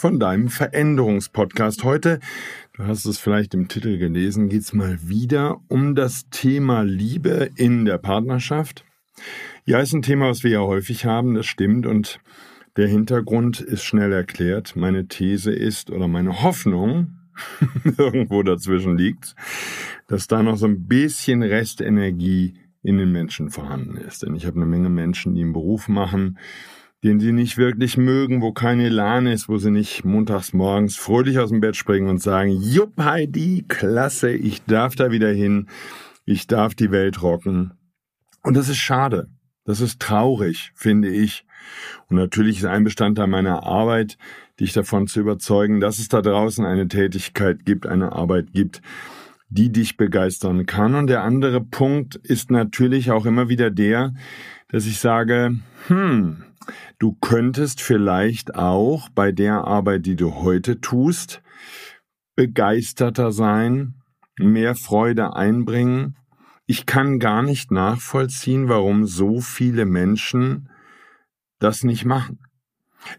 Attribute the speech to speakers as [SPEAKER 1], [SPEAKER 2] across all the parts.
[SPEAKER 1] von deinem Veränderungspodcast. Heute, du hast es vielleicht im Titel gelesen, geht es mal wieder um das Thema Liebe in der Partnerschaft. Ja, ist ein Thema, was wir ja häufig haben, das stimmt und der Hintergrund ist schnell erklärt. Meine These ist oder meine Hoffnung, irgendwo dazwischen liegt, dass da noch so ein bisschen Restenergie in den Menschen vorhanden ist. Denn ich habe eine Menge Menschen, die einen Beruf machen, den sie nicht wirklich mögen, wo kein Elan ist, wo sie nicht montags morgens fröhlich aus dem Bett springen und sagen, Jupp Heidi, klasse, ich darf da wieder hin, ich darf die Welt rocken. Und das ist schade. Das ist traurig, finde ich. Und natürlich ist ein Bestandteil meiner Arbeit, dich davon zu überzeugen, dass es da draußen eine Tätigkeit gibt, eine Arbeit gibt, die dich begeistern kann. Und der andere Punkt ist natürlich auch immer wieder der, dass ich sage, hm, du könntest vielleicht auch bei der Arbeit, die du heute tust, begeisterter sein, mehr Freude einbringen. Ich kann gar nicht nachvollziehen, warum so viele Menschen das nicht machen.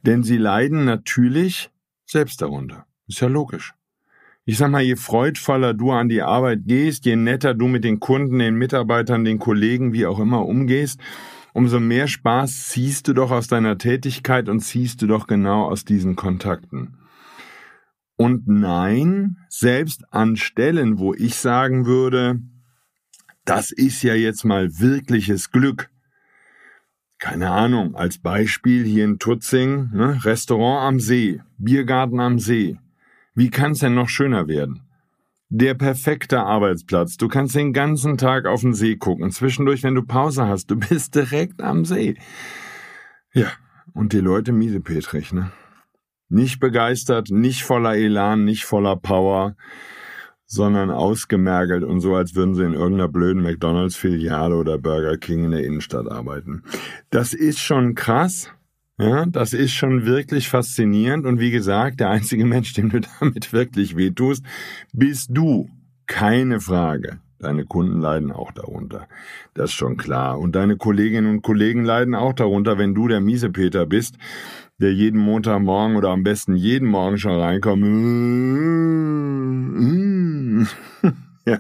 [SPEAKER 1] Denn sie leiden natürlich selbst darunter. Ist ja logisch ich sag mal, je freudvoller du an die Arbeit gehst, je netter du mit den Kunden, den Mitarbeitern, den Kollegen, wie auch immer umgehst, umso mehr Spaß ziehst du doch aus deiner Tätigkeit und ziehst du doch genau aus diesen Kontakten. Und nein, selbst an Stellen, wo ich sagen würde, das ist ja jetzt mal wirkliches Glück. Keine Ahnung, als Beispiel hier in Tutzing, ne, Restaurant am See, Biergarten am See. Wie kann's denn noch schöner werden? Der perfekte Arbeitsplatz. Du kannst den ganzen Tag auf den See gucken. Zwischendurch, wenn du Pause hast, du bist direkt am See. Ja, und die Leute miesepetrig, ne? Nicht begeistert, nicht voller Elan, nicht voller Power, sondern ausgemergelt und so, als würden sie in irgendeiner blöden McDonalds-Filiale oder Burger King in der Innenstadt arbeiten. Das ist schon krass. Ja, das ist schon wirklich faszinierend und wie gesagt, der einzige Mensch, dem du damit wirklich wehtust, bist du. Keine Frage. Deine Kunden leiden auch darunter. Das ist schon klar. Und deine Kolleginnen und Kollegen leiden auch darunter, wenn du der Miesepeter bist, der jeden Montagmorgen oder am besten jeden Morgen schon reinkommt. ja.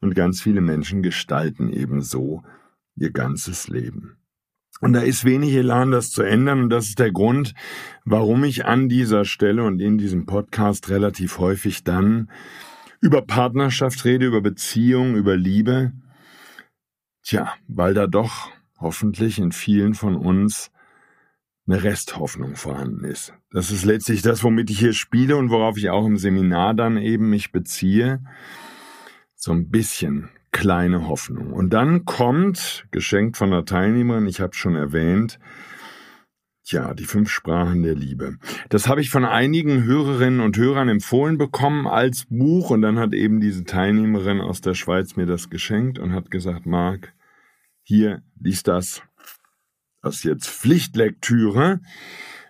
[SPEAKER 1] Und ganz viele Menschen gestalten eben so ihr ganzes Leben. Und da ist wenig Elan, das zu ändern. Und das ist der Grund, warum ich an dieser Stelle und in diesem Podcast relativ häufig dann über Partnerschaft rede, über Beziehung, über Liebe. Tja, weil da doch hoffentlich in vielen von uns eine Resthoffnung vorhanden ist. Das ist letztlich das, womit ich hier spiele und worauf ich auch im Seminar dann eben mich beziehe. So ein bisschen kleine Hoffnung. Und dann kommt, geschenkt von der Teilnehmerin, ich habe schon erwähnt, ja, die fünf Sprachen der Liebe. Das habe ich von einigen Hörerinnen und Hörern empfohlen bekommen als Buch und dann hat eben diese Teilnehmerin aus der Schweiz mir das geschenkt und hat gesagt, Marc, hier, lies das. Das ist jetzt Pflichtlektüre,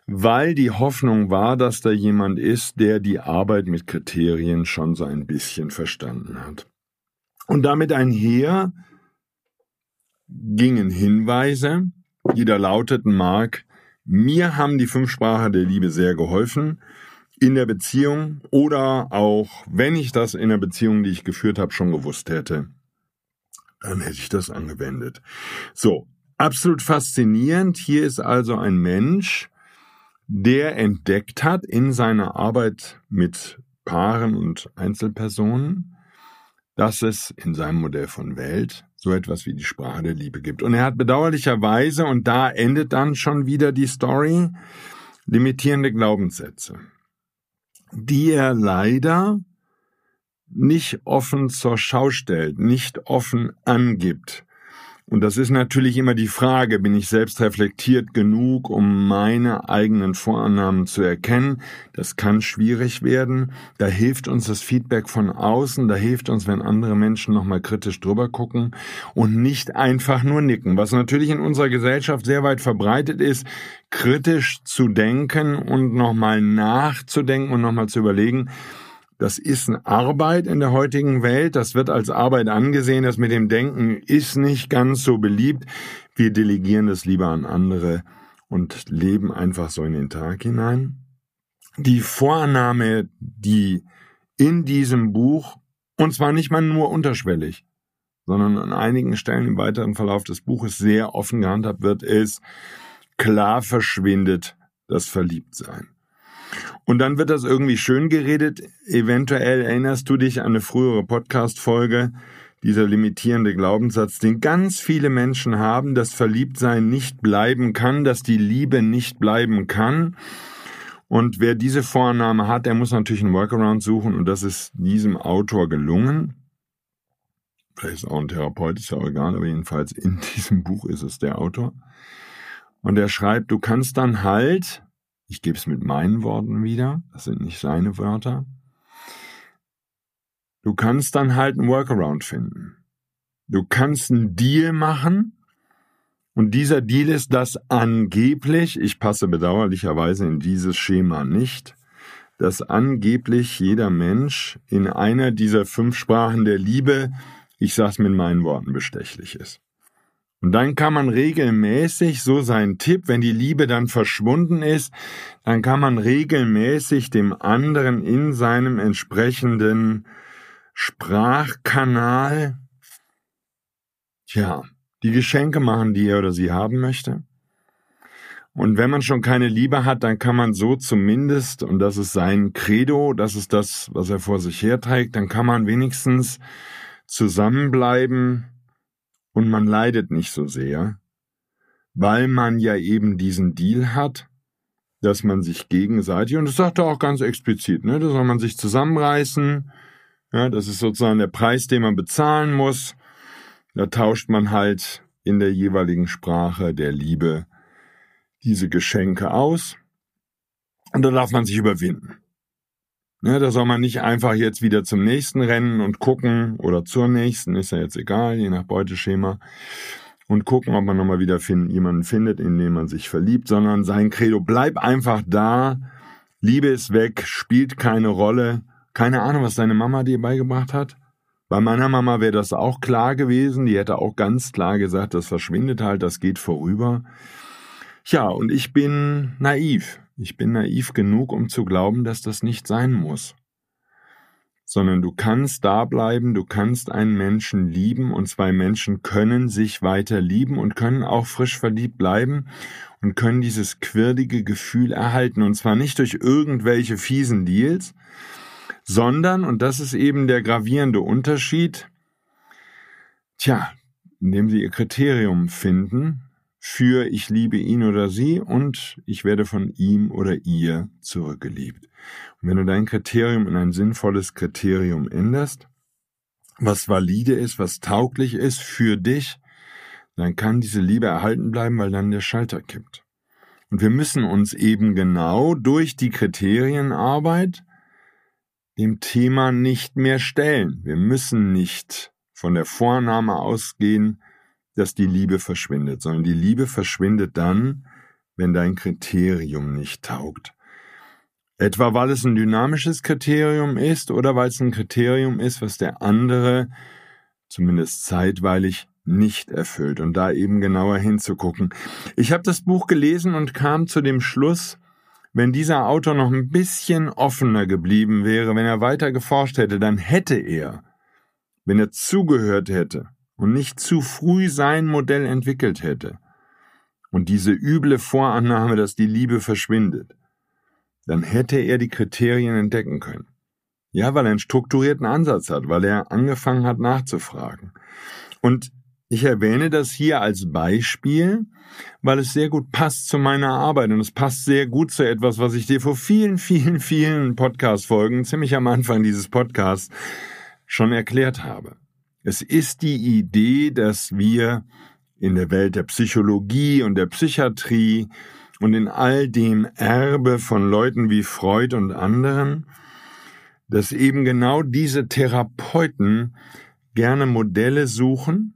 [SPEAKER 1] weil die Hoffnung war, dass da jemand ist, der die Arbeit mit Kriterien schon so ein bisschen verstanden hat. Und damit einher gingen Hinweise, die da lauteten, Mark, mir haben die fünf Sprachen der Liebe sehr geholfen in der Beziehung oder auch wenn ich das in der Beziehung, die ich geführt habe, schon gewusst hätte, dann hätte ich das angewendet. So, absolut faszinierend. Hier ist also ein Mensch, der entdeckt hat in seiner Arbeit mit Paaren und Einzelpersonen, dass es in seinem Modell von Welt so etwas wie die Sprache der Liebe gibt. Und er hat bedauerlicherweise, und da endet dann schon wieder die Story, limitierende Glaubenssätze, die er leider nicht offen zur Schau stellt, nicht offen angibt. Und das ist natürlich immer die Frage, bin ich selbst reflektiert genug, um meine eigenen Vorannahmen zu erkennen? Das kann schwierig werden. Da hilft uns das Feedback von außen, da hilft uns, wenn andere Menschen nochmal kritisch drüber gucken und nicht einfach nur nicken. Was natürlich in unserer Gesellschaft sehr weit verbreitet ist, kritisch zu denken und nochmal nachzudenken und nochmal zu überlegen, das ist eine Arbeit in der heutigen Welt. Das wird als Arbeit angesehen. Das mit dem Denken ist nicht ganz so beliebt. Wir delegieren das lieber an andere und leben einfach so in den Tag hinein. Die Vorannahme, die in diesem Buch, und zwar nicht mal nur unterschwellig, sondern an einigen Stellen im weiteren Verlauf des Buches sehr offen gehandhabt wird, ist, klar verschwindet das Verliebtsein. Und dann wird das irgendwie schön geredet. Eventuell erinnerst du dich an eine frühere Podcast-Folge, dieser limitierende Glaubenssatz, den ganz viele Menschen haben, dass Verliebtsein nicht bleiben kann, dass die Liebe nicht bleiben kann. Und wer diese Vorannahme hat, der muss natürlich einen Workaround suchen und das ist diesem Autor gelungen. Vielleicht ist auch ein Therapeut, ist ja auch egal, aber jedenfalls in diesem Buch ist es der Autor. Und er schreibt, du kannst dann halt ich gebe es mit meinen Worten wieder, das sind nicht seine Wörter. Du kannst dann halt einen Workaround finden. Du kannst einen Deal machen und dieser Deal ist, dass angeblich, ich passe bedauerlicherweise in dieses Schema nicht, dass angeblich jeder Mensch in einer dieser fünf Sprachen der Liebe, ich sag's mit meinen Worten, bestechlich ist. Und dann kann man regelmäßig, so sein Tipp, wenn die Liebe dann verschwunden ist, dann kann man regelmäßig dem anderen in seinem entsprechenden Sprachkanal, ja, die Geschenke machen, die er oder sie haben möchte. Und wenn man schon keine Liebe hat, dann kann man so zumindest, und das ist sein Credo, das ist das, was er vor sich herträgt, dann kann man wenigstens zusammenbleiben, und man leidet nicht so sehr, weil man ja eben diesen Deal hat, dass man sich gegenseitig, und das sagt er auch ganz explizit, ne, da soll man sich zusammenreißen, ja, das ist sozusagen der Preis, den man bezahlen muss, da tauscht man halt in der jeweiligen Sprache der Liebe diese Geschenke aus, und da darf man sich überwinden. Ne, da soll man nicht einfach jetzt wieder zum nächsten rennen und gucken oder zur nächsten, ist ja jetzt egal, je nach Beuteschema, und gucken, ob man nochmal wieder find, jemanden findet, in den man sich verliebt, sondern sein Credo, bleib einfach da, Liebe ist weg, spielt keine Rolle. Keine Ahnung, was deine Mama dir beigebracht hat. Bei meiner Mama wäre das auch klar gewesen, die hätte auch ganz klar gesagt, das verschwindet halt, das geht vorüber. Ja, und ich bin naiv. Ich bin naiv genug, um zu glauben, dass das nicht sein muss. Sondern du kannst da bleiben, du kannst einen Menschen lieben und zwei Menschen können sich weiter lieben und können auch frisch verliebt bleiben und können dieses quirlige Gefühl erhalten. Und zwar nicht durch irgendwelche fiesen Deals, sondern, und das ist eben der gravierende Unterschied, tja, indem sie ihr Kriterium finden, für ich liebe ihn oder sie und ich werde von ihm oder ihr zurückgeliebt. Und wenn du dein Kriterium in ein sinnvolles Kriterium änderst, was valide ist, was tauglich ist für dich, dann kann diese Liebe erhalten bleiben, weil dann der Schalter kippt. Und wir müssen uns eben genau durch die Kriterienarbeit dem Thema nicht mehr stellen. Wir müssen nicht von der Vornahme ausgehen, dass die Liebe verschwindet, sondern die Liebe verschwindet dann, wenn dein Kriterium nicht taugt. Etwa weil es ein dynamisches Kriterium ist oder weil es ein Kriterium ist, was der andere zumindest zeitweilig nicht erfüllt und da eben genauer hinzugucken. Ich habe das Buch gelesen und kam zu dem Schluss, wenn dieser Autor noch ein bisschen offener geblieben wäre, wenn er weiter geforscht hätte, dann hätte er, wenn er zugehört hätte, und nicht zu früh sein Modell entwickelt hätte und diese üble Vorannahme, dass die Liebe verschwindet, dann hätte er die Kriterien entdecken können. Ja, weil er einen strukturierten Ansatz hat, weil er angefangen hat nachzufragen. Und ich erwähne das hier als Beispiel, weil es sehr gut passt zu meiner Arbeit und es passt sehr gut zu etwas, was ich dir vor vielen, vielen, vielen Podcast-Folgen, ziemlich am Anfang dieses Podcasts, schon erklärt habe. Es ist die Idee, dass wir in der Welt der Psychologie und der Psychiatrie und in all dem Erbe von Leuten wie Freud und anderen, dass eben genau diese Therapeuten gerne Modelle suchen,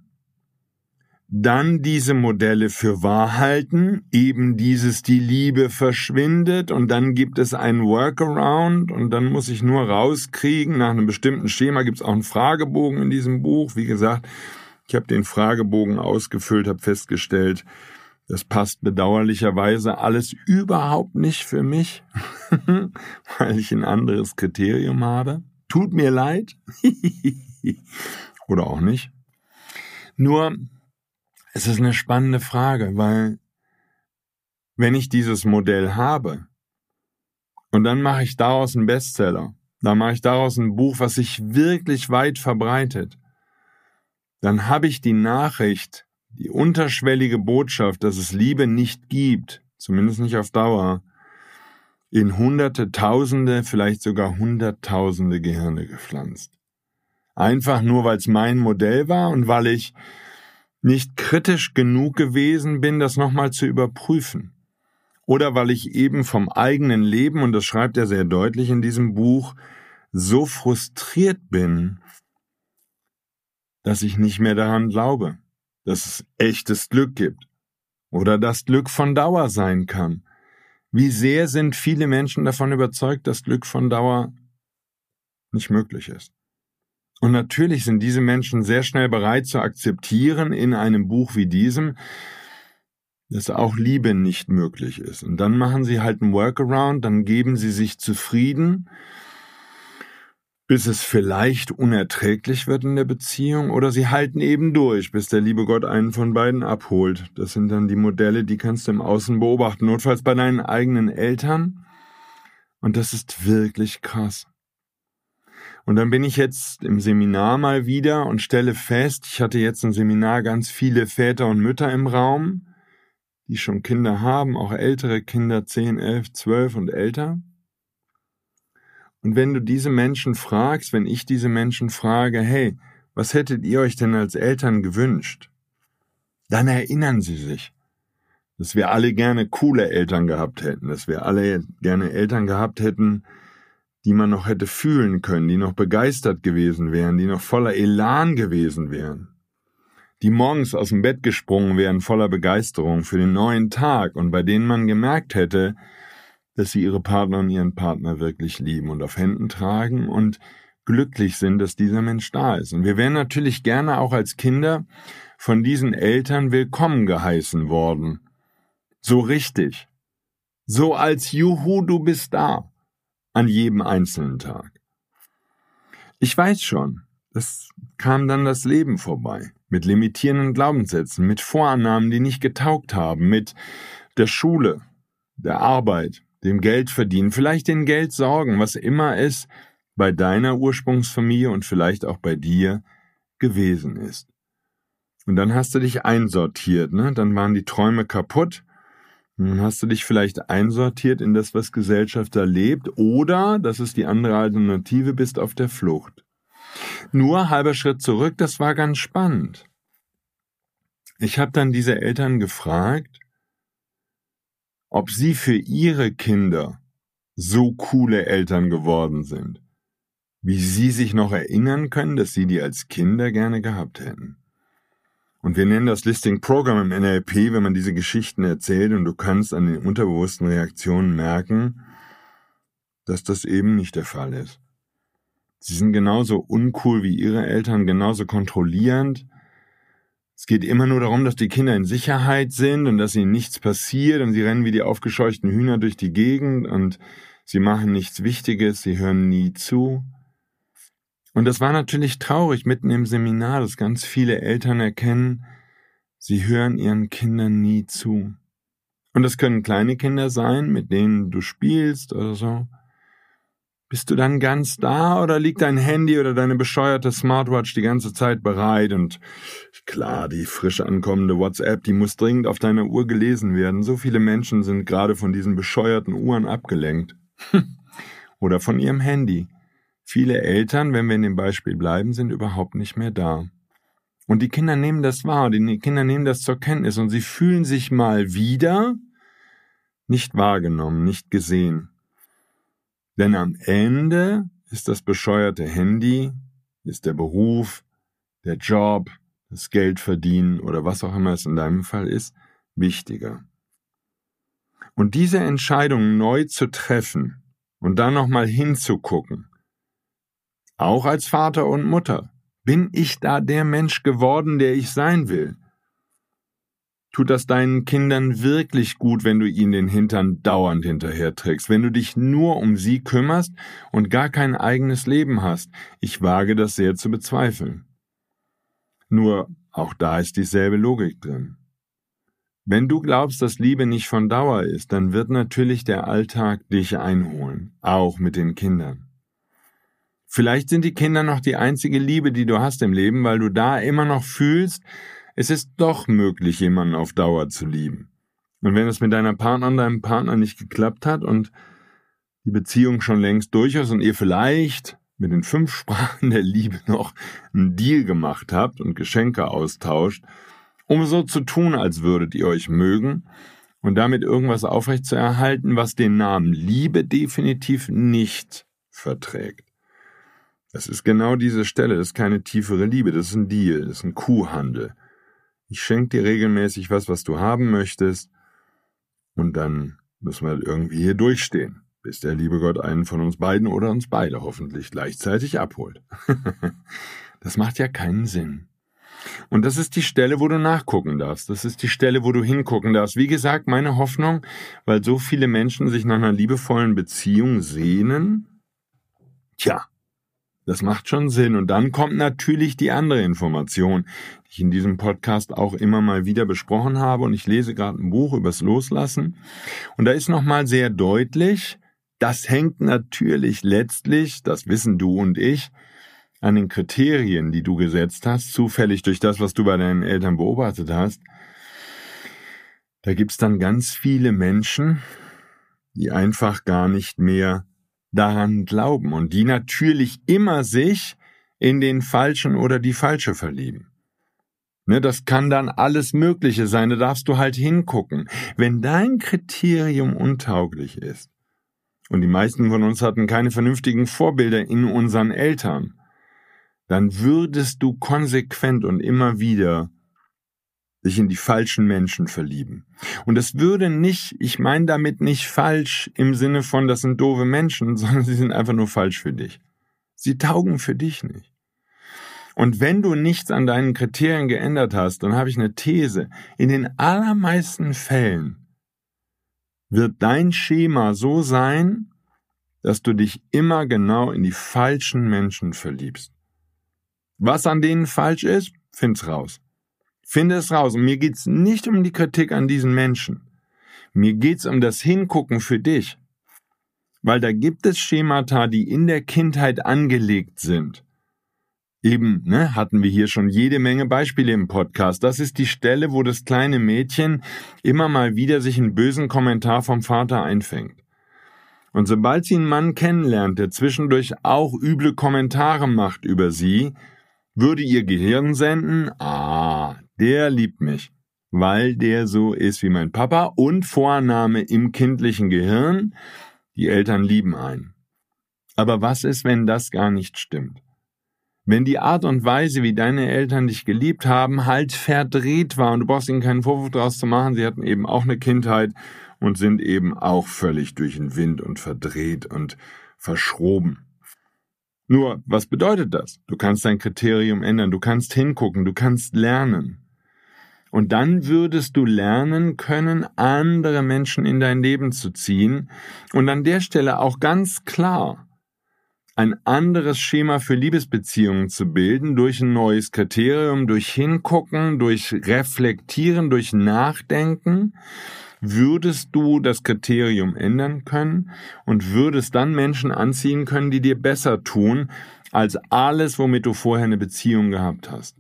[SPEAKER 1] dann diese Modelle für wahr halten, eben dieses die Liebe verschwindet und dann gibt es einen Workaround und dann muss ich nur rauskriegen, nach einem bestimmten Schema gibt es auch einen Fragebogen in diesem Buch. Wie gesagt, ich habe den Fragebogen ausgefüllt, habe festgestellt, das passt bedauerlicherweise alles überhaupt nicht für mich, weil ich ein anderes Kriterium habe. Tut mir leid. Oder auch nicht. Nur, es ist eine spannende Frage, weil wenn ich dieses Modell habe und dann mache ich daraus einen Bestseller, dann mache ich daraus ein Buch, was sich wirklich weit verbreitet, dann habe ich die Nachricht, die unterschwellige Botschaft, dass es Liebe nicht gibt, zumindest nicht auf Dauer, in Hunderte, Tausende, vielleicht sogar Hunderttausende Gehirne gepflanzt. Einfach nur, weil es mein Modell war und weil ich nicht kritisch genug gewesen bin, das nochmal zu überprüfen. Oder weil ich eben vom eigenen Leben, und das schreibt er sehr deutlich in diesem Buch, so frustriert bin, dass ich nicht mehr daran glaube dass es echtes Glück gibt oder das Glück von Dauer sein kann. Wie sehr sind viele Menschen davon überzeugt, dass Glück von Dauer nicht möglich ist. Und natürlich sind diese Menschen sehr schnell bereit zu akzeptieren in einem Buch wie diesem, dass auch Liebe nicht möglich ist. Und dann machen sie halt einen Workaround, dann geben sie sich zufrieden bis es vielleicht unerträglich wird in der Beziehung oder sie halten eben durch, bis der liebe Gott einen von beiden abholt. Das sind dann die Modelle, die kannst du im Außen beobachten, notfalls bei deinen eigenen Eltern. Und das ist wirklich krass. Und dann bin ich jetzt im Seminar mal wieder und stelle fest, ich hatte jetzt ein Seminar ganz viele Väter und Mütter im Raum, die schon Kinder haben, auch ältere Kinder, 10, 11, 12 und älter. Und wenn du diese Menschen fragst, wenn ich diese Menschen frage, hey, was hättet ihr euch denn als Eltern gewünscht? Dann erinnern sie sich, dass wir alle gerne coole Eltern gehabt hätten, dass wir alle gerne Eltern gehabt hätten, die man noch hätte fühlen können, die noch begeistert gewesen wären, die noch voller Elan gewesen wären, die morgens aus dem Bett gesprungen wären voller Begeisterung für den neuen Tag und bei denen man gemerkt hätte, dass sie ihre Partner und ihren Partner wirklich lieben und auf Händen tragen und glücklich sind, dass dieser Mensch da ist. Und wir wären natürlich gerne auch als Kinder von diesen Eltern willkommen geheißen worden. So richtig. So als Juhu, du bist da. An jedem einzelnen Tag. Ich weiß schon, es kam dann das Leben vorbei. Mit limitierenden Glaubenssätzen, mit Vorannahmen, die nicht getaugt haben, mit der Schule, der Arbeit, dem Geld verdienen, vielleicht den Geld sorgen, was immer es bei deiner Ursprungsfamilie und vielleicht auch bei dir gewesen ist. Und dann hast du dich einsortiert, ne? Dann waren die Träume kaputt. Dann hast du dich vielleicht einsortiert in das, was Gesellschaft erlebt, oder, das ist die andere Alternative, bist auf der Flucht. Nur halber Schritt zurück, das war ganz spannend. Ich habe dann diese Eltern gefragt, ob sie für ihre Kinder so coole Eltern geworden sind, wie sie sich noch erinnern können, dass sie die als Kinder gerne gehabt hätten. Und wir nennen das Listing Program im NLP, wenn man diese Geschichten erzählt und du kannst an den unterbewussten Reaktionen merken, dass das eben nicht der Fall ist. Sie sind genauso uncool wie ihre Eltern, genauso kontrollierend, es geht immer nur darum, dass die Kinder in Sicherheit sind und dass ihnen nichts passiert und sie rennen wie die aufgescheuchten Hühner durch die Gegend und sie machen nichts Wichtiges, sie hören nie zu. Und das war natürlich traurig mitten im Seminar, dass ganz viele Eltern erkennen, sie hören ihren Kindern nie zu. Und das können kleine Kinder sein, mit denen du spielst oder so. Bist du dann ganz da oder liegt dein Handy oder deine bescheuerte Smartwatch die ganze Zeit bereit und klar, die frisch ankommende WhatsApp, die muss dringend auf deiner Uhr gelesen werden. So viele Menschen sind gerade von diesen bescheuerten Uhren abgelenkt. oder von ihrem Handy. Viele Eltern, wenn wir in dem Beispiel bleiben, sind überhaupt nicht mehr da. Und die Kinder nehmen das wahr, die Kinder nehmen das zur Kenntnis und sie fühlen sich mal wieder nicht wahrgenommen, nicht gesehen. Denn am Ende ist das bescheuerte Handy, ist der Beruf, der Job, das Geld verdienen oder was auch immer es in deinem Fall ist, wichtiger. Und diese Entscheidung neu zu treffen und dann nochmal hinzugucken, auch als Vater und Mutter, bin ich da der Mensch geworden, der ich sein will? tut das deinen Kindern wirklich gut, wenn du ihnen den Hintern dauernd hinterherträgst, wenn du dich nur um sie kümmerst und gar kein eigenes Leben hast. Ich wage das sehr zu bezweifeln. Nur auch da ist dieselbe Logik drin. Wenn du glaubst, dass Liebe nicht von Dauer ist, dann wird natürlich der Alltag dich einholen, auch mit den Kindern. Vielleicht sind die Kinder noch die einzige Liebe, die du hast im Leben, weil du da immer noch fühlst, es ist doch möglich, jemanden auf Dauer zu lieben. Und wenn es mit deiner Partnerin, deinem Partner nicht geklappt hat und die Beziehung schon längst durch ist und ihr vielleicht mit den fünf Sprachen der Liebe noch einen Deal gemacht habt und Geschenke austauscht, um so zu tun, als würdet ihr euch mögen und damit irgendwas aufrechtzuerhalten, was den Namen Liebe definitiv nicht verträgt. Das ist genau diese Stelle, das ist keine tiefere Liebe, das ist ein Deal, das ist ein Kuhhandel. Ich schenke dir regelmäßig was, was du haben möchtest, und dann müssen wir irgendwie hier durchstehen, bis der liebe Gott einen von uns beiden oder uns beide hoffentlich gleichzeitig abholt. das macht ja keinen Sinn. Und das ist die Stelle, wo du nachgucken darfst. Das ist die Stelle, wo du hingucken darfst. Wie gesagt, meine Hoffnung, weil so viele Menschen sich nach einer liebevollen Beziehung sehnen. Tja, das macht schon Sinn. Und dann kommt natürlich die andere Information, die ich in diesem Podcast auch immer mal wieder besprochen habe. Und ich lese gerade ein Buch übers Loslassen. Und da ist nochmal sehr deutlich, das hängt natürlich letztlich, das wissen du und ich, an den Kriterien, die du gesetzt hast, zufällig durch das, was du bei deinen Eltern beobachtet hast. Da gibt's dann ganz viele Menschen, die einfach gar nicht mehr daran glauben und die natürlich immer sich in den Falschen oder die Falsche verlieben. Ne, das kann dann alles Mögliche sein, da darfst du halt hingucken. Wenn dein Kriterium untauglich ist, und die meisten von uns hatten keine vernünftigen Vorbilder in unseren Eltern, dann würdest du konsequent und immer wieder sich in die falschen Menschen verlieben. Und es würde nicht, ich meine damit nicht falsch im Sinne von, das sind doofe Menschen, sondern sie sind einfach nur falsch für dich. Sie taugen für dich nicht. Und wenn du nichts an deinen Kriterien geändert hast, dann habe ich eine These. In den allermeisten Fällen wird dein Schema so sein, dass du dich immer genau in die falschen Menschen verliebst. Was an denen falsch ist, find's raus. Finde es raus. Und mir geht's nicht um die Kritik an diesen Menschen. Mir geht's um das Hingucken für dich. Weil da gibt es Schemata, die in der Kindheit angelegt sind. Eben, ne, hatten wir hier schon jede Menge Beispiele im Podcast. Das ist die Stelle, wo das kleine Mädchen immer mal wieder sich einen bösen Kommentar vom Vater einfängt. Und sobald sie einen Mann kennenlernt, der zwischendurch auch üble Kommentare macht über sie, würde ihr Gehirn senden, ah, der liebt mich, weil der so ist wie mein Papa und Vorname im kindlichen Gehirn, die Eltern lieben einen. Aber was ist, wenn das gar nicht stimmt? Wenn die Art und Weise, wie deine Eltern dich geliebt haben, halt verdreht war und du brauchst ihnen keinen Vorwurf daraus zu machen, sie hatten eben auch eine Kindheit und sind eben auch völlig durch den Wind und verdreht und verschroben. Nur, was bedeutet das? Du kannst dein Kriterium ändern, du kannst hingucken, du kannst lernen. Und dann würdest du lernen können, andere Menschen in dein Leben zu ziehen und an der Stelle auch ganz klar ein anderes Schema für Liebesbeziehungen zu bilden durch ein neues Kriterium, durch Hingucken, durch Reflektieren, durch Nachdenken, würdest du das Kriterium ändern können und würdest dann Menschen anziehen können, die dir besser tun als alles, womit du vorher eine Beziehung gehabt hast.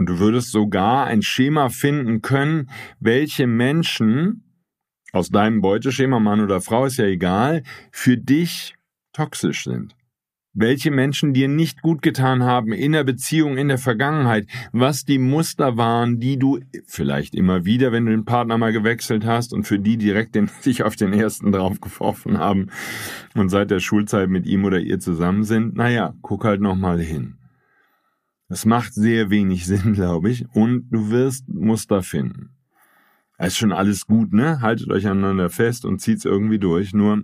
[SPEAKER 1] Und du würdest sogar ein Schema finden können, welche Menschen aus deinem Beuteschema, Mann oder Frau, ist ja egal, für dich toxisch sind. Welche Menschen dir nicht gut getan haben in der Beziehung, in der Vergangenheit, was die Muster waren, die du vielleicht immer wieder, wenn du den Partner mal gewechselt hast und für die direkt den, sich auf den ersten draufgeworfen haben und seit der Schulzeit mit ihm oder ihr zusammen sind, naja, guck halt nochmal hin. Das macht sehr wenig Sinn, glaube ich, und du wirst Muster finden. Ist schon alles gut, ne? Haltet euch aneinander fest und zieht's irgendwie durch. Nur,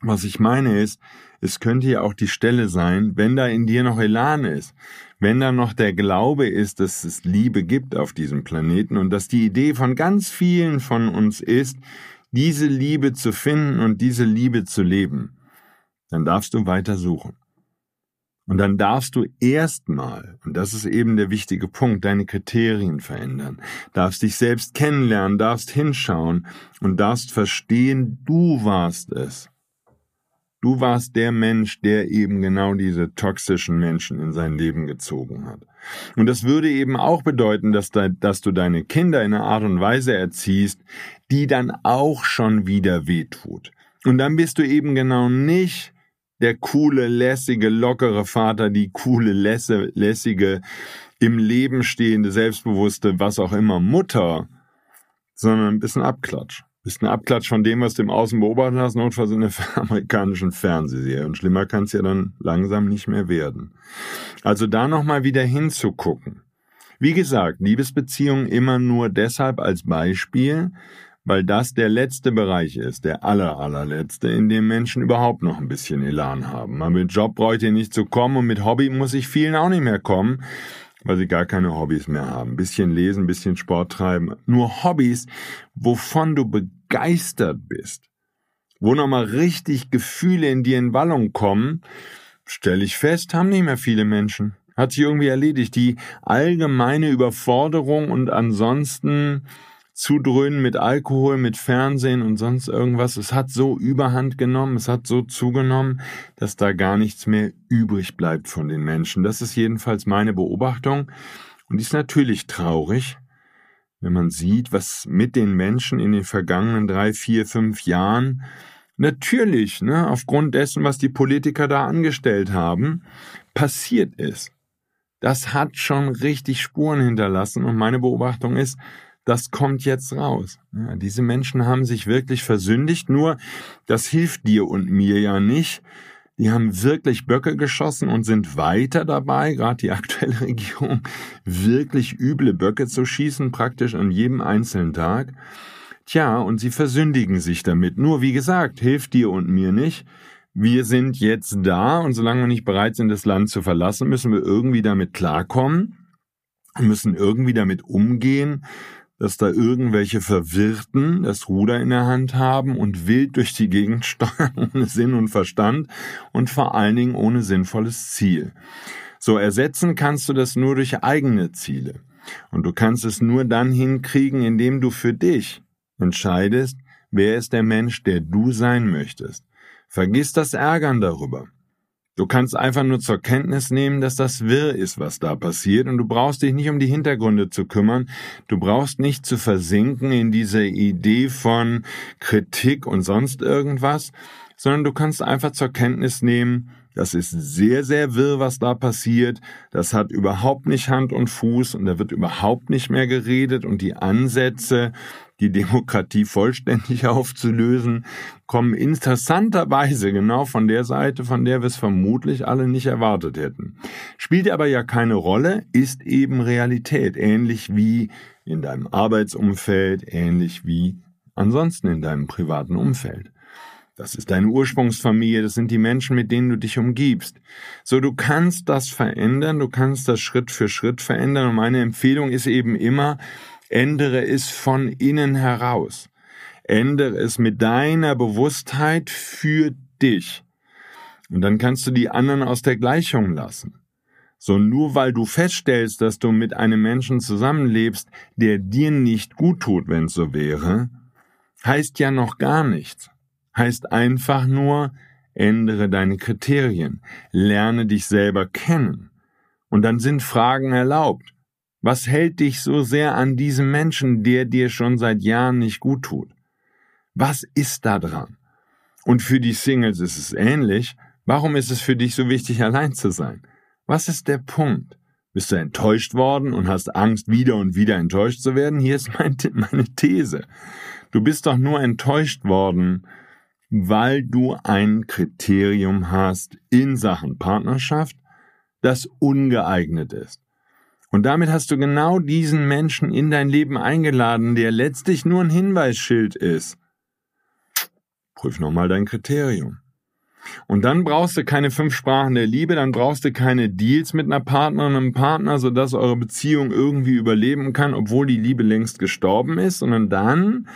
[SPEAKER 1] was ich meine ist, es könnte ja auch die Stelle sein, wenn da in dir noch Elan ist, wenn da noch der Glaube ist, dass es Liebe gibt auf diesem Planeten und dass die Idee von ganz vielen von uns ist, diese Liebe zu finden und diese Liebe zu leben, dann darfst du weiter suchen. Und dann darfst du erstmal, und das ist eben der wichtige Punkt, deine Kriterien verändern, darfst dich selbst kennenlernen, darfst hinschauen und darfst verstehen, du warst es. Du warst der Mensch, der eben genau diese toxischen Menschen in sein Leben gezogen hat. Und das würde eben auch bedeuten, dass, de, dass du deine Kinder in einer Art und Weise erziehst, die dann auch schon wieder wehtut. Und dann bist du eben genau nicht der coole, lässige, lockere Vater, die coole, lässige, im Leben stehende, selbstbewusste, was auch immer Mutter, sondern ein bisschen Abklatsch. Ein Abklatsch von dem, was du im Außen beobachtet hast, notfalls in der amerikanischen Fernsehserie. Und schlimmer kann es ja dann langsam nicht mehr werden. Also da nochmal wieder hinzugucken. Wie gesagt, Liebesbeziehungen immer nur deshalb als Beispiel, weil das der letzte Bereich ist, der aller, allerletzte, in dem Menschen überhaupt noch ein bisschen Elan haben. Man mit Job braucht ihr nicht zu kommen und mit Hobby muss ich vielen auch nicht mehr kommen, weil sie gar keine Hobbys mehr haben. Bisschen lesen, bisschen Sport treiben. Nur Hobbys, wovon du begeistert bist, wo nochmal richtig Gefühle in dir in Wallung kommen, stelle ich fest, haben nicht mehr viele Menschen. Hat sich irgendwie erledigt. Die allgemeine Überforderung und ansonsten zudröhnen mit Alkohol, mit Fernsehen und sonst irgendwas. Es hat so überhand genommen, es hat so zugenommen, dass da gar nichts mehr übrig bleibt von den Menschen. Das ist jedenfalls meine Beobachtung. Und ist natürlich traurig, wenn man sieht, was mit den Menschen in den vergangenen drei, vier, fünf Jahren natürlich, ne, aufgrund dessen, was die Politiker da angestellt haben, passiert ist. Das hat schon richtig Spuren hinterlassen und meine Beobachtung ist, das kommt jetzt raus. Ja, diese Menschen haben sich wirklich versündigt, nur das hilft dir und mir ja nicht. Die haben wirklich Böcke geschossen und sind weiter dabei, gerade die aktuelle Regierung, wirklich üble Böcke zu schießen, praktisch an jedem einzelnen Tag. Tja, und sie versündigen sich damit. Nur wie gesagt, hilft dir und mir nicht. Wir sind jetzt da und solange wir nicht bereit sind, das Land zu verlassen, müssen wir irgendwie damit klarkommen, müssen irgendwie damit umgehen, dass da irgendwelche Verwirrten das Ruder in der Hand haben und wild durch die Gegend steuern ohne Sinn und Verstand und vor allen Dingen ohne sinnvolles Ziel. So ersetzen kannst du das nur durch eigene Ziele. Und du kannst es nur dann hinkriegen, indem du für dich entscheidest, wer ist der Mensch, der du sein möchtest. Vergiss das Ärgern darüber. Du kannst einfach nur zur Kenntnis nehmen, dass das wirr ist, was da passiert, und du brauchst dich nicht um die Hintergründe zu kümmern, du brauchst nicht zu versinken in diese Idee von Kritik und sonst irgendwas, sondern du kannst einfach zur Kenntnis nehmen, das ist sehr, sehr wirr, was da passiert. Das hat überhaupt nicht Hand und Fuß und da wird überhaupt nicht mehr geredet und die Ansätze, die Demokratie vollständig aufzulösen, kommen interessanterweise genau von der Seite, von der wir es vermutlich alle nicht erwartet hätten. Spielt aber ja keine Rolle, ist eben Realität, ähnlich wie in deinem Arbeitsumfeld, ähnlich wie ansonsten in deinem privaten Umfeld. Das ist deine Ursprungsfamilie, das sind die Menschen, mit denen du dich umgibst. So, du kannst das verändern, du kannst das Schritt für Schritt verändern und meine Empfehlung ist eben immer, ändere es von innen heraus. Ändere es mit deiner Bewusstheit für dich. Und dann kannst du die anderen aus der Gleichung lassen. So nur weil du feststellst, dass du mit einem Menschen zusammenlebst, der dir nicht gut tut, wenn es so wäre, heißt ja noch gar nichts. Heißt einfach nur, ändere deine Kriterien, lerne dich selber kennen. Und dann sind Fragen erlaubt. Was hält dich so sehr an diesem Menschen, der dir schon seit Jahren nicht gut tut? Was ist da dran? Und für die Singles ist es ähnlich. Warum ist es für dich so wichtig, allein zu sein? Was ist der Punkt? Bist du enttäuscht worden und hast Angst, wieder und wieder enttäuscht zu werden? Hier ist meine These. Du bist doch nur enttäuscht worden, weil du ein Kriterium hast in Sachen Partnerschaft, das ungeeignet ist. Und damit hast du genau diesen Menschen in dein Leben eingeladen, der letztlich nur ein Hinweisschild ist. Prüf nochmal dein Kriterium. Und dann brauchst du keine fünf Sprachen der Liebe, dann brauchst du keine Deals mit einer Partnerin, einem Partner, sodass eure Beziehung irgendwie überleben kann, obwohl die Liebe längst gestorben ist, sondern dann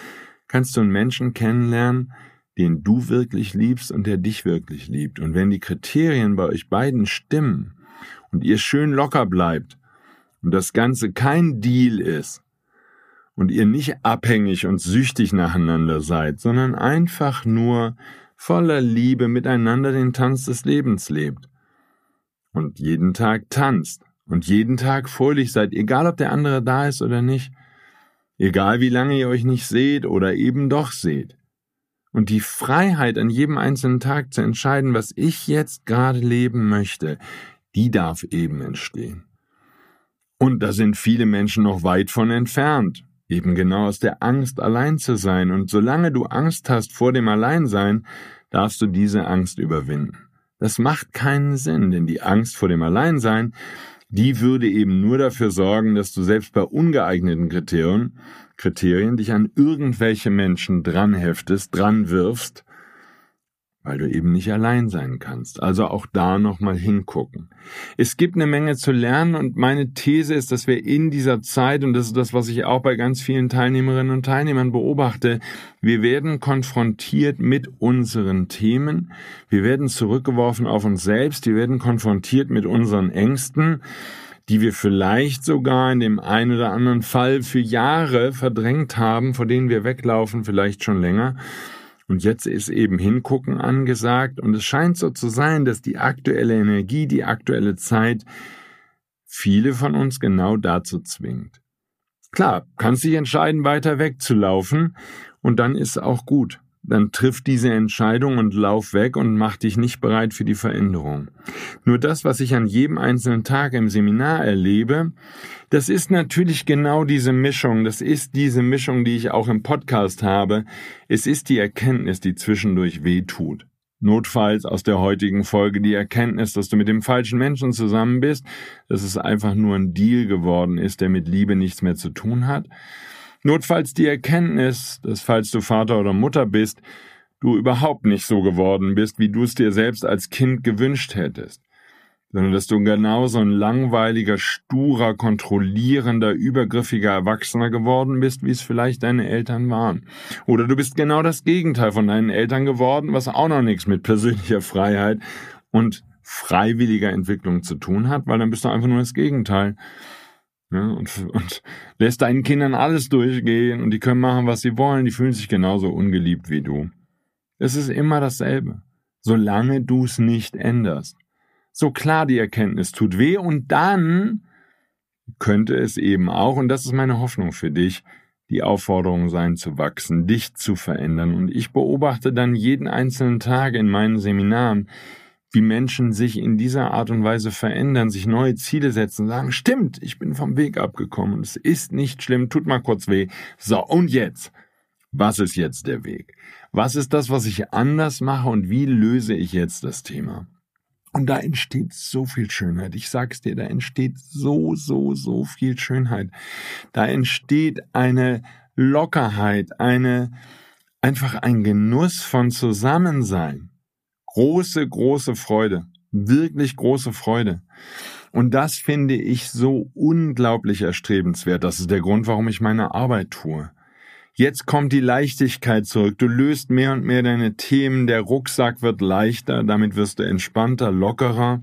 [SPEAKER 1] kannst du einen Menschen kennenlernen, den du wirklich liebst und der dich wirklich liebt. Und wenn die Kriterien bei euch beiden stimmen und ihr schön locker bleibt und das Ganze kein Deal ist und ihr nicht abhängig und süchtig nacheinander seid, sondern einfach nur voller Liebe miteinander den Tanz des Lebens lebt und jeden Tag tanzt und jeden Tag fröhlich seid, egal ob der andere da ist oder nicht, egal wie lange ihr euch nicht seht oder eben doch seht. Und die Freiheit an jedem einzelnen Tag zu entscheiden, was ich jetzt gerade leben möchte, die darf eben entstehen. Und da sind viele Menschen noch weit von entfernt, eben genau aus der Angst, allein zu sein. Und solange du Angst hast vor dem Alleinsein, darfst du diese Angst überwinden. Das macht keinen Sinn, denn die Angst vor dem Alleinsein, die würde eben nur dafür sorgen, dass du selbst bei ungeeigneten Kriterien, Kriterien dich an irgendwelche Menschen dranheftest, dranwirfst weil du eben nicht allein sein kannst. Also auch da nochmal hingucken. Es gibt eine Menge zu lernen und meine These ist, dass wir in dieser Zeit, und das ist das, was ich auch bei ganz vielen Teilnehmerinnen und Teilnehmern beobachte, wir werden konfrontiert mit unseren Themen, wir werden zurückgeworfen auf uns selbst, wir werden konfrontiert mit unseren Ängsten, die wir vielleicht sogar in dem einen oder anderen Fall für Jahre verdrängt haben, vor denen wir weglaufen, vielleicht schon länger. Und jetzt ist eben Hingucken angesagt und es scheint so zu sein, dass die aktuelle Energie, die aktuelle Zeit viele von uns genau dazu zwingt. Klar, kannst dich entscheiden, weiter wegzulaufen und dann ist auch gut dann triff diese Entscheidung und lauf weg und mach dich nicht bereit für die Veränderung. Nur das, was ich an jedem einzelnen Tag im Seminar erlebe, das ist natürlich genau diese Mischung, das ist diese Mischung, die ich auch im Podcast habe. Es ist die Erkenntnis, die zwischendurch weh tut. Notfalls aus der heutigen Folge die Erkenntnis, dass du mit dem falschen Menschen zusammen bist, dass es einfach nur ein Deal geworden ist, der mit Liebe nichts mehr zu tun hat. Notfalls die Erkenntnis, dass falls du Vater oder Mutter bist, du überhaupt nicht so geworden bist, wie du es dir selbst als Kind gewünscht hättest, sondern dass du genauso ein langweiliger, sturer, kontrollierender, übergriffiger Erwachsener geworden bist, wie es vielleicht deine Eltern waren. Oder du bist genau das Gegenteil von deinen Eltern geworden, was auch noch nichts mit persönlicher Freiheit und freiwilliger Entwicklung zu tun hat, weil dann bist du einfach nur das Gegenteil. Ja, und, und lässt deinen Kindern alles durchgehen und die können machen, was sie wollen, die fühlen sich genauso ungeliebt wie du. Es ist immer dasselbe, solange du es nicht änderst. So klar die Erkenntnis tut weh und dann könnte es eben auch, und das ist meine Hoffnung für dich, die Aufforderung sein zu wachsen, dich zu verändern. Und ich beobachte dann jeden einzelnen Tag in meinen Seminaren, wie Menschen sich in dieser Art und Weise verändern, sich neue Ziele setzen, sagen, stimmt, ich bin vom Weg abgekommen, es ist nicht schlimm, tut mal kurz weh. So, und jetzt? Was ist jetzt der Weg? Was ist das, was ich anders mache und wie löse ich jetzt das Thema? Und da entsteht so viel Schönheit. Ich sag's dir, da entsteht so, so, so viel Schönheit. Da entsteht eine Lockerheit, eine, einfach ein Genuss von Zusammensein große, große Freude. Wirklich große Freude. Und das finde ich so unglaublich erstrebenswert. Das ist der Grund, warum ich meine Arbeit tue. Jetzt kommt die Leichtigkeit zurück. Du löst mehr und mehr deine Themen. Der Rucksack wird leichter. Damit wirst du entspannter, lockerer.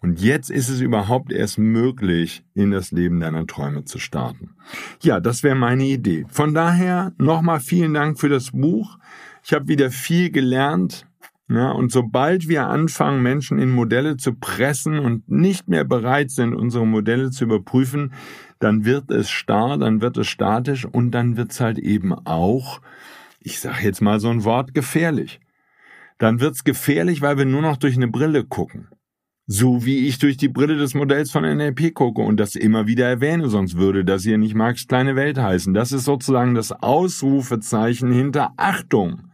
[SPEAKER 1] Und jetzt ist es überhaupt erst möglich, in das Leben deiner Träume zu starten. Ja, das wäre meine Idee. Von daher nochmal vielen Dank für das Buch. Ich habe wieder viel gelernt. Ja, und sobald wir anfangen, Menschen in Modelle zu pressen und nicht mehr bereit sind, unsere Modelle zu überprüfen, dann wird es starr, dann wird es statisch und dann wird es halt eben auch, ich sage jetzt mal so ein Wort, gefährlich. Dann wird es gefährlich, weil wir nur noch durch eine Brille gucken. So wie ich durch die Brille des Modells von NLP gucke und das immer wieder erwähne, sonst würde das hier nicht Marx kleine Welt heißen. Das ist sozusagen das Ausrufezeichen hinter Achtung.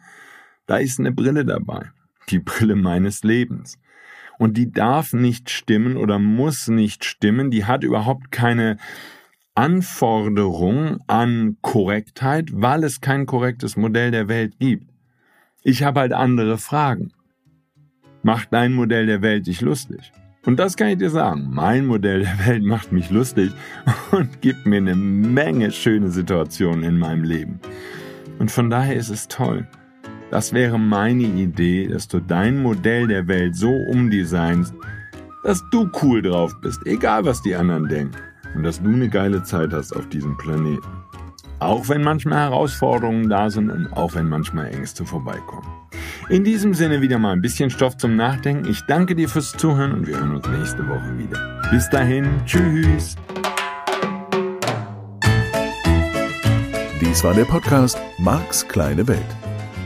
[SPEAKER 1] Da ist eine Brille dabei. Die Brille meines Lebens. Und die darf nicht stimmen oder muss nicht stimmen. Die hat überhaupt keine Anforderung an Korrektheit, weil es kein korrektes Modell der Welt gibt. Ich habe halt andere Fragen. Macht dein Modell der Welt dich lustig? Und das kann ich dir sagen. Mein Modell der Welt macht mich lustig und gibt mir eine Menge schöne Situationen in meinem Leben. Und von daher ist es toll. Das wäre meine Idee, dass du dein Modell der Welt so umdesignst, dass du cool drauf bist, egal was die anderen denken und dass du eine geile Zeit hast auf diesem Planeten. Auch wenn manchmal Herausforderungen da sind und auch wenn manchmal Ängste vorbeikommen. In diesem Sinne wieder mal ein bisschen Stoff zum Nachdenken. Ich danke dir fürs Zuhören und wir hören uns nächste Woche wieder. Bis dahin, tschüss.
[SPEAKER 2] Dies war der Podcast Marks kleine Welt.